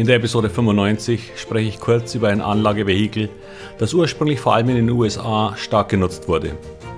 In der Episode 95 spreche ich kurz über ein Anlagevehikel, das ursprünglich vor allem in den USA stark genutzt wurde,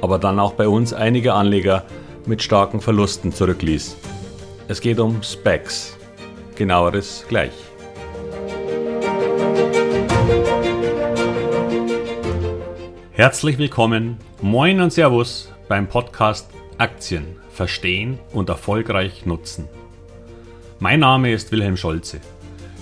aber dann auch bei uns einige Anleger mit starken Verlusten zurückließ. Es geht um Specs. Genaueres gleich. Herzlich willkommen, moin und Servus beim Podcast Aktien verstehen und erfolgreich nutzen. Mein Name ist Wilhelm Scholze.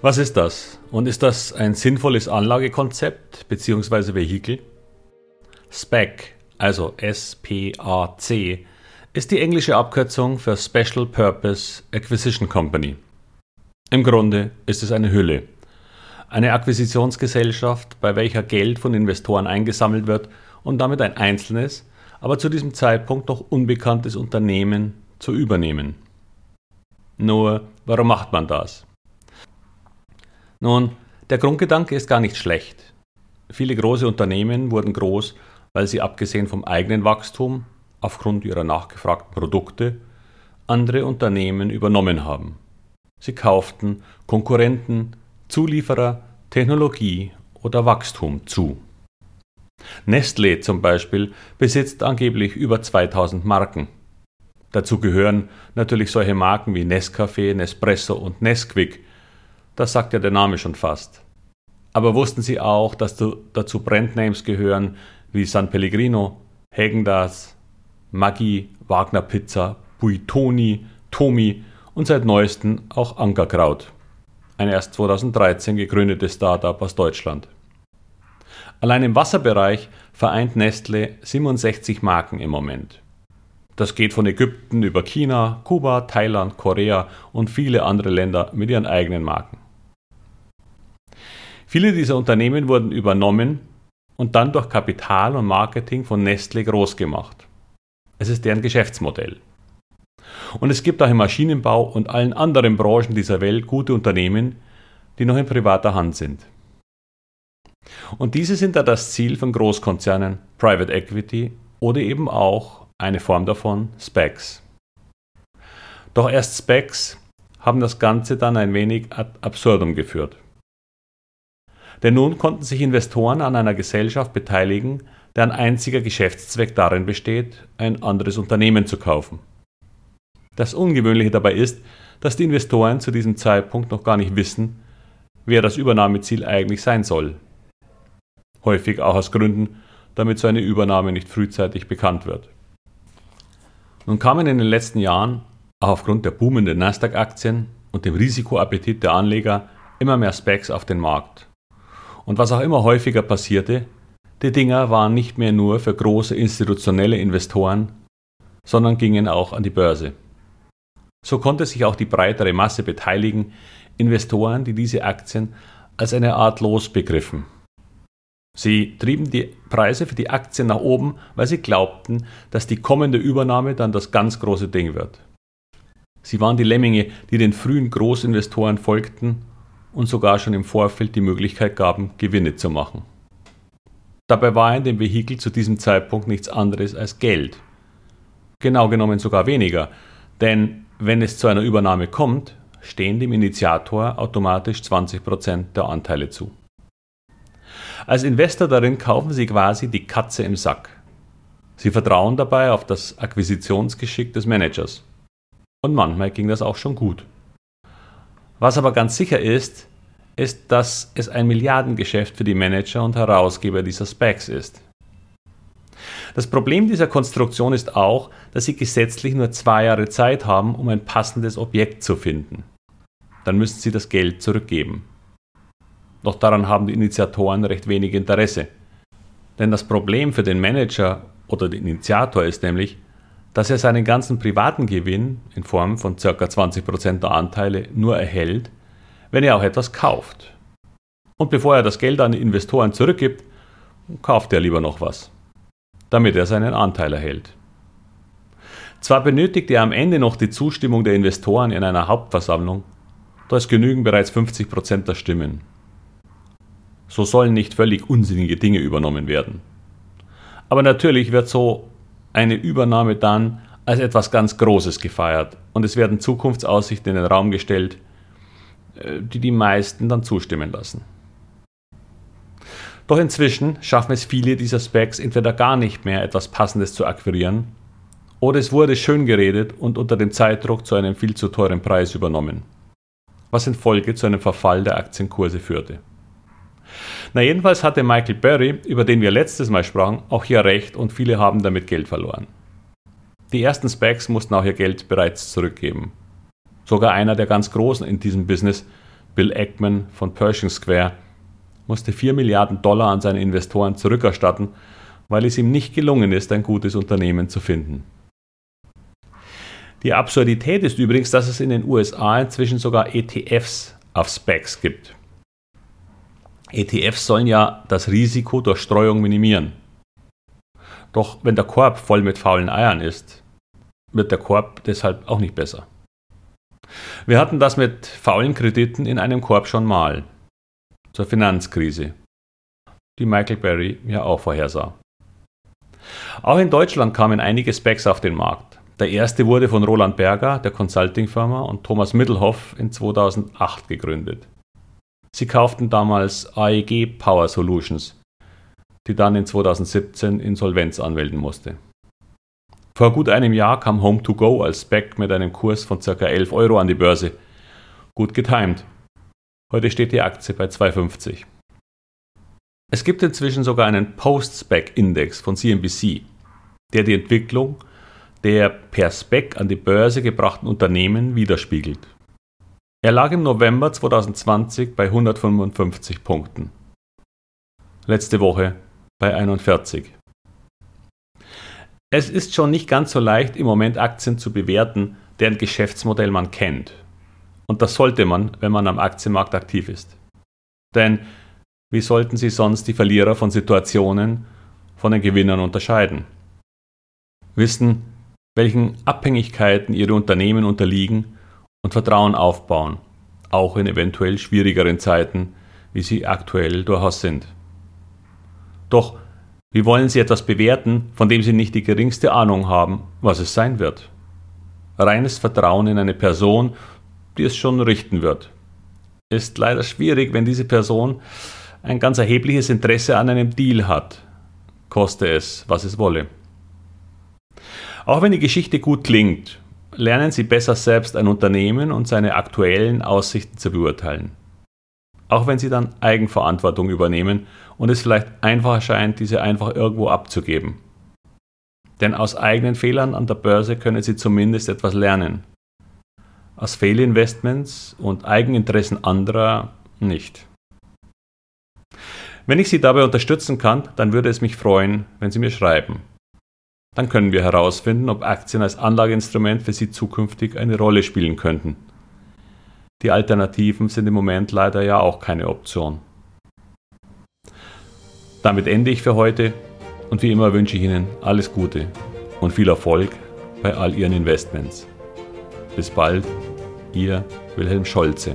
Was ist das? Und ist das ein sinnvolles Anlagekonzept bzw. Vehikel? SPAC, also S-P-A-C, ist die englische Abkürzung für Special Purpose Acquisition Company. Im Grunde ist es eine Hülle. Eine Akquisitionsgesellschaft, bei welcher Geld von Investoren eingesammelt wird und damit ein einzelnes, aber zu diesem Zeitpunkt noch unbekanntes Unternehmen zu übernehmen. Nur, warum macht man das? Nun, der Grundgedanke ist gar nicht schlecht. Viele große Unternehmen wurden groß, weil sie abgesehen vom eigenen Wachstum, aufgrund ihrer nachgefragten Produkte, andere Unternehmen übernommen haben. Sie kauften Konkurrenten, Zulieferer, Technologie oder Wachstum zu. Nestlé zum Beispiel besitzt angeblich über 2000 Marken. Dazu gehören natürlich solche Marken wie Nescafé, Nespresso und Nesquik, das sagt ja der Name schon fast. Aber wussten Sie auch, dass dazu Brandnames gehören wie San Pellegrino, Hägendas, Maggi, Wagner Pizza, Buitoni, Tomi und seit neuestem auch Ankerkraut. Ein erst 2013 gegründetes Startup aus Deutschland. Allein im Wasserbereich vereint Nestle 67 Marken im Moment. Das geht von Ägypten über China, Kuba, Thailand, Korea und viele andere Länder mit ihren eigenen Marken. Viele dieser Unternehmen wurden übernommen und dann durch Kapital und Marketing von Nestle groß gemacht. Es ist deren Geschäftsmodell. Und es gibt auch im Maschinenbau und allen anderen Branchen dieser Welt gute Unternehmen, die noch in privater Hand sind. Und diese sind da das Ziel von Großkonzernen, Private Equity oder eben auch eine Form davon, Specs. Doch erst Specs haben das Ganze dann ein wenig ad absurdum geführt. Denn nun konnten sich Investoren an einer Gesellschaft beteiligen, deren einziger Geschäftszweck darin besteht, ein anderes Unternehmen zu kaufen. Das Ungewöhnliche dabei ist, dass die Investoren zu diesem Zeitpunkt noch gar nicht wissen, wer das Übernahmeziel eigentlich sein soll. Häufig auch aus Gründen, damit so eine Übernahme nicht frühzeitig bekannt wird. Nun kamen in den letzten Jahren, auch aufgrund der boomenden Nasdaq-Aktien und dem Risikoappetit der Anleger, immer mehr Specs auf den Markt. Und was auch immer häufiger passierte, die Dinger waren nicht mehr nur für große institutionelle Investoren, sondern gingen auch an die Börse. So konnte sich auch die breitere Masse beteiligen, Investoren, die diese Aktien als eine Art Los begriffen. Sie trieben die Preise für die Aktien nach oben, weil sie glaubten, dass die kommende Übernahme dann das ganz große Ding wird. Sie waren die Lemminge, die den frühen Großinvestoren folgten und sogar schon im Vorfeld die Möglichkeit gaben, Gewinne zu machen. Dabei war in dem Vehikel zu diesem Zeitpunkt nichts anderes als Geld. Genau genommen sogar weniger, denn wenn es zu einer Übernahme kommt, stehen dem Initiator automatisch 20% der Anteile zu. Als Investor darin kaufen Sie quasi die Katze im Sack. Sie vertrauen dabei auf das Akquisitionsgeschick des Managers. Und manchmal ging das auch schon gut. Was aber ganz sicher ist, ist, dass es ein Milliardengeschäft für die Manager und Herausgeber dieser Specs ist. Das Problem dieser Konstruktion ist auch, dass sie gesetzlich nur zwei Jahre Zeit haben, um ein passendes Objekt zu finden. Dann müssen sie das Geld zurückgeben. Doch daran haben die Initiatoren recht wenig Interesse. Denn das Problem für den Manager oder den Initiator ist nämlich, dass er seinen ganzen privaten Gewinn in Form von ca. 20% der Anteile nur erhält, wenn er auch etwas kauft. Und bevor er das Geld an Investoren zurückgibt, kauft er lieber noch was, damit er seinen Anteil erhält. Zwar benötigt er am Ende noch die Zustimmung der Investoren in einer Hauptversammlung, da es genügen bereits 50 Prozent der Stimmen. So sollen nicht völlig unsinnige Dinge übernommen werden. Aber natürlich wird so eine Übernahme dann als etwas ganz Großes gefeiert und es werden Zukunftsaussichten in den Raum gestellt, äh, die die meisten dann zustimmen lassen. Doch inzwischen schaffen es viele dieser Specs entweder gar nicht mehr etwas Passendes zu akquirieren oder es wurde schön geredet und unter dem Zeitdruck zu einem viel zu teuren Preis übernommen, was in Folge zu einem Verfall der Aktienkurse führte. Na jedenfalls hatte Michael Berry, über den wir letztes Mal sprachen, auch hier recht und viele haben damit Geld verloren. Die ersten Specs mussten auch ihr Geld bereits zurückgeben. Sogar einer der ganz Großen in diesem Business, Bill Eckman von Pershing Square, musste 4 Milliarden Dollar an seine Investoren zurückerstatten, weil es ihm nicht gelungen ist, ein gutes Unternehmen zu finden. Die Absurdität ist übrigens, dass es in den USA inzwischen sogar ETFs auf Specs gibt. ETFs sollen ja das Risiko durch Streuung minimieren. Doch wenn der Korb voll mit faulen Eiern ist, wird der Korb deshalb auch nicht besser. Wir hatten das mit faulen Krediten in einem Korb schon mal. Zur Finanzkrise, die Michael Berry ja auch vorhersah. Auch in Deutschland kamen einige Specs auf den Markt. Der erste wurde von Roland Berger, der Consulting-Firma, und Thomas Mittelhoff in 2008 gegründet. Sie kauften damals AEG Power Solutions, die dann in 2017 Insolvenz anmelden musste. Vor gut einem Jahr kam Home2Go als Spec mit einem Kurs von ca. 11 Euro an die Börse. Gut getimt. Heute steht die Aktie bei 2,50. Es gibt inzwischen sogar einen Post-Spec-Index von CNBC, der die Entwicklung der per Spec an die Börse gebrachten Unternehmen widerspiegelt. Er lag im November 2020 bei 155 Punkten. Letzte Woche bei 41. Es ist schon nicht ganz so leicht, im Moment Aktien zu bewerten, deren Geschäftsmodell man kennt. Und das sollte man, wenn man am Aktienmarkt aktiv ist. Denn wie sollten Sie sonst die Verlierer von Situationen von den Gewinnern unterscheiden? Wissen, welchen Abhängigkeiten Ihre Unternehmen unterliegen und Vertrauen aufbauen, auch in eventuell schwierigeren Zeiten, wie sie aktuell durchaus sind. Doch wie wollen Sie etwas bewerten, von dem Sie nicht die geringste Ahnung haben, was es sein wird? Reines Vertrauen in eine Person, die es schon richten wird. Ist leider schwierig, wenn diese Person ein ganz erhebliches Interesse an einem Deal hat, koste es, was es wolle. Auch wenn die Geschichte gut klingt lernen Sie besser selbst ein Unternehmen und seine aktuellen Aussichten zu beurteilen. Auch wenn Sie dann Eigenverantwortung übernehmen und es vielleicht einfach erscheint, diese einfach irgendwo abzugeben. Denn aus eigenen Fehlern an der Börse können Sie zumindest etwas lernen. Aus Fehlinvestments und Eigeninteressen anderer nicht. Wenn ich Sie dabei unterstützen kann, dann würde es mich freuen, wenn Sie mir schreiben. Dann können wir herausfinden, ob Aktien als Anlageinstrument für Sie zukünftig eine Rolle spielen könnten. Die Alternativen sind im Moment leider ja auch keine Option. Damit ende ich für heute und wie immer wünsche ich Ihnen alles Gute und viel Erfolg bei all Ihren Investments. Bis bald, Ihr Wilhelm Scholze.